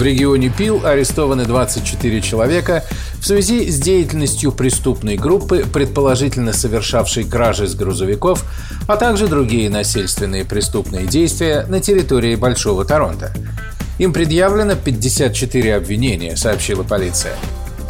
В регионе Пил арестованы 24 человека в связи с деятельностью преступной группы, предположительно совершавшей кражи с грузовиков, а также другие насильственные преступные действия на территории Большого Торонто. Им предъявлено 54 обвинения, сообщила полиция.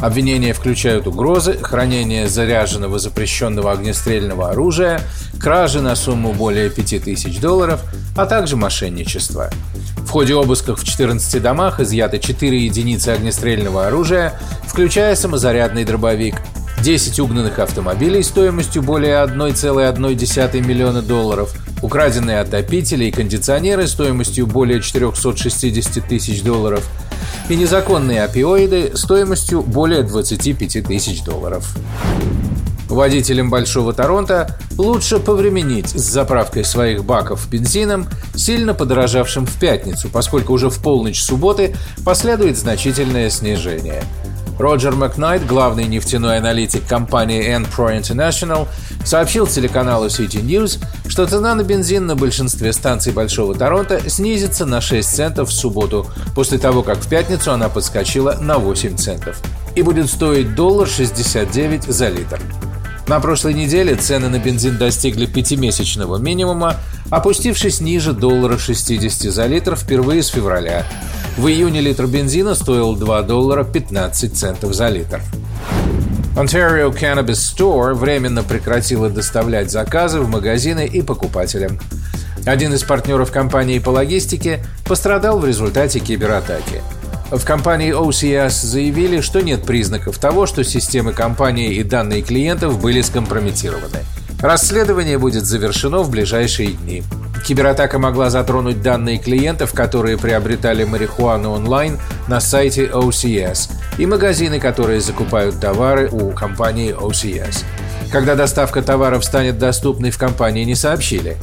Обвинения включают угрозы, хранение заряженного запрещенного огнестрельного оружия, кражи на сумму более 5000 долларов, а также мошенничество. В ходе обысков в 14 домах изъято 4 единицы огнестрельного оружия, включая самозарядный дробовик, 10 угнанных автомобилей стоимостью более 1,1 миллиона долларов, украденные отопители и кондиционеры стоимостью более 460 тысяч долларов – и незаконные опиоиды стоимостью более 25 тысяч долларов. Водителям Большого Торонто лучше повременить с заправкой своих баков бензином, сильно подорожавшим в пятницу, поскольку уже в полночь субботы последует значительное снижение – Роджер Макнайт, главный нефтяной аналитик компании Enpro International, сообщил телеканалу City News, что цена на бензин на большинстве станций Большого Торонто снизится на 6 центов в субботу, после того, как в пятницу она подскочила на 8 центов и будет стоить доллар 69 за литр. На прошлой неделе цены на бензин достигли пятимесячного минимума, опустившись ниже доллара 60 за литр впервые с февраля. В июне литр бензина стоил 2 доллара 15 центов за литр. Ontario Cannabis Store временно прекратила доставлять заказы в магазины и покупателям. Один из партнеров компании по логистике пострадал в результате кибератаки. В компании OCS заявили, что нет признаков того, что системы компании и данные клиентов были скомпрометированы. Расследование будет завершено в ближайшие дни. Кибератака могла затронуть данные клиентов, которые приобретали марихуану онлайн на сайте OCS, и магазины, которые закупают товары у компании OCS. Когда доставка товаров станет доступной в компании, не сообщили.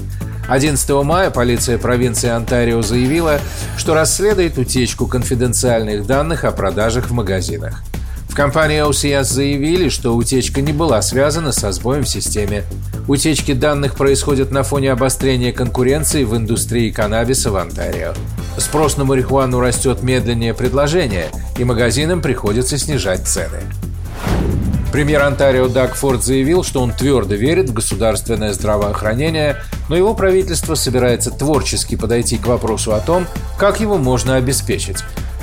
11 мая полиция провинции Онтарио заявила, что расследует утечку конфиденциальных данных о продажах в магазинах. В компании OCS заявили, что утечка не была связана со сбоем в системе. Утечки данных происходят на фоне обострения конкуренции в индустрии каннабиса в Онтарио. Спрос на марихуану растет медленнее предложения, и магазинам приходится снижать цены. Премьер Онтарио Даг Форд заявил, что он твердо верит в государственное здравоохранение, но его правительство собирается творчески подойти к вопросу о том, как его можно обеспечить.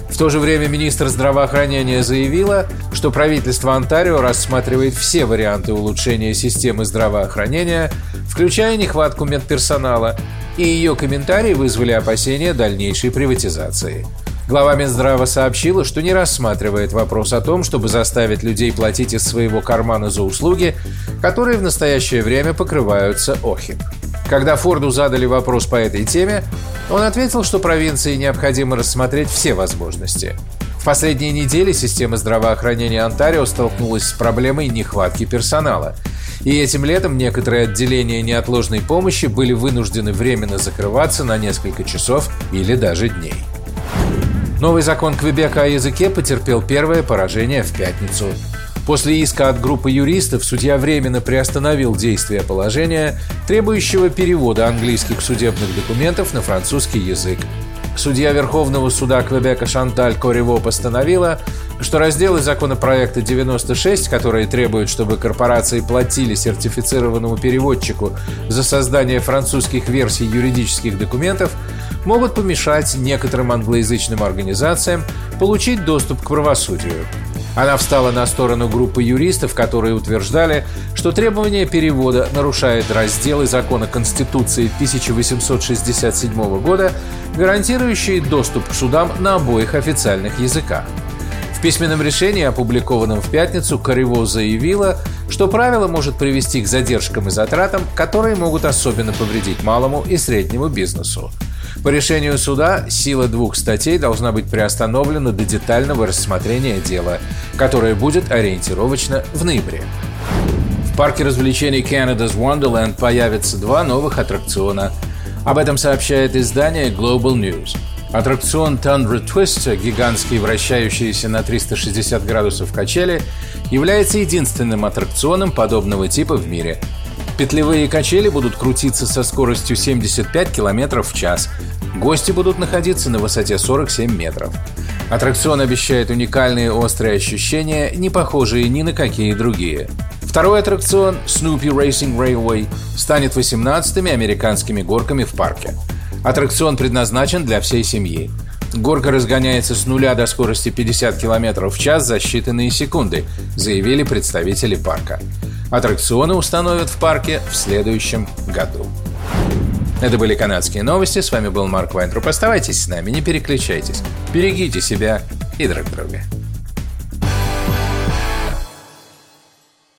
В то же время министр здравоохранения заявила, что правительство Онтарио рассматривает все варианты улучшения системы здравоохранения, включая нехватку медперсонала, и ее комментарии вызвали опасения дальнейшей приватизации. Глава Минздрава сообщила, что не рассматривает вопрос о том, чтобы заставить людей платить из своего кармана за услуги, которые в настоящее время покрываются ОХИП. Когда Форду задали вопрос по этой теме, он ответил, что провинции необходимо рассмотреть все возможности. В последние недели система здравоохранения Онтарио столкнулась с проблемой нехватки персонала. И этим летом некоторые отделения неотложной помощи были вынуждены временно закрываться на несколько часов или даже дней. Новый закон Квебека о языке потерпел первое поражение в пятницу. После иска от группы юристов судья временно приостановил действие положения, требующего перевода английских судебных документов на французский язык. Судья Верховного суда Квебека Шанталь Корево постановила, что разделы законопроекта 96, которые требуют, чтобы корпорации платили сертифицированному переводчику за создание французских версий юридических документов, могут помешать некоторым англоязычным организациям получить доступ к правосудию. Она встала на сторону группы юристов, которые утверждали, что требование перевода нарушает разделы закона Конституции 1867 года, гарантирующие доступ к судам на обоих официальных языках. В письменном решении, опубликованном в пятницу, Корево заявила, что правило может привести к задержкам и затратам, которые могут особенно повредить малому и среднему бизнесу. По решению суда сила двух статей должна быть приостановлена до детального рассмотрения дела, которое будет ориентировочно в ноябре. В парке развлечений Canada's Wonderland появятся два новых аттракциона. Об этом сообщает издание Global News. Аттракцион Tundra Twist, гигантский вращающийся на 360 градусов качели, является единственным аттракционом подобного типа в мире. Петлевые качели будут крутиться со скоростью 75 км в час. Гости будут находиться на высоте 47 метров. Аттракцион обещает уникальные острые ощущения, не похожие ни на какие другие. Второй аттракцион Snoopy Racing Railway станет 18-ми американскими горками в парке. Аттракцион предназначен для всей семьи. Горка разгоняется с нуля до скорости 50 км в час за считанные секунды, заявили представители парка. Аттракционы установят в парке в следующем году. Это были канадские новости. С вами был Марк Вайнтруп. Оставайтесь с нами, не переключайтесь. Берегите себя и друг друга.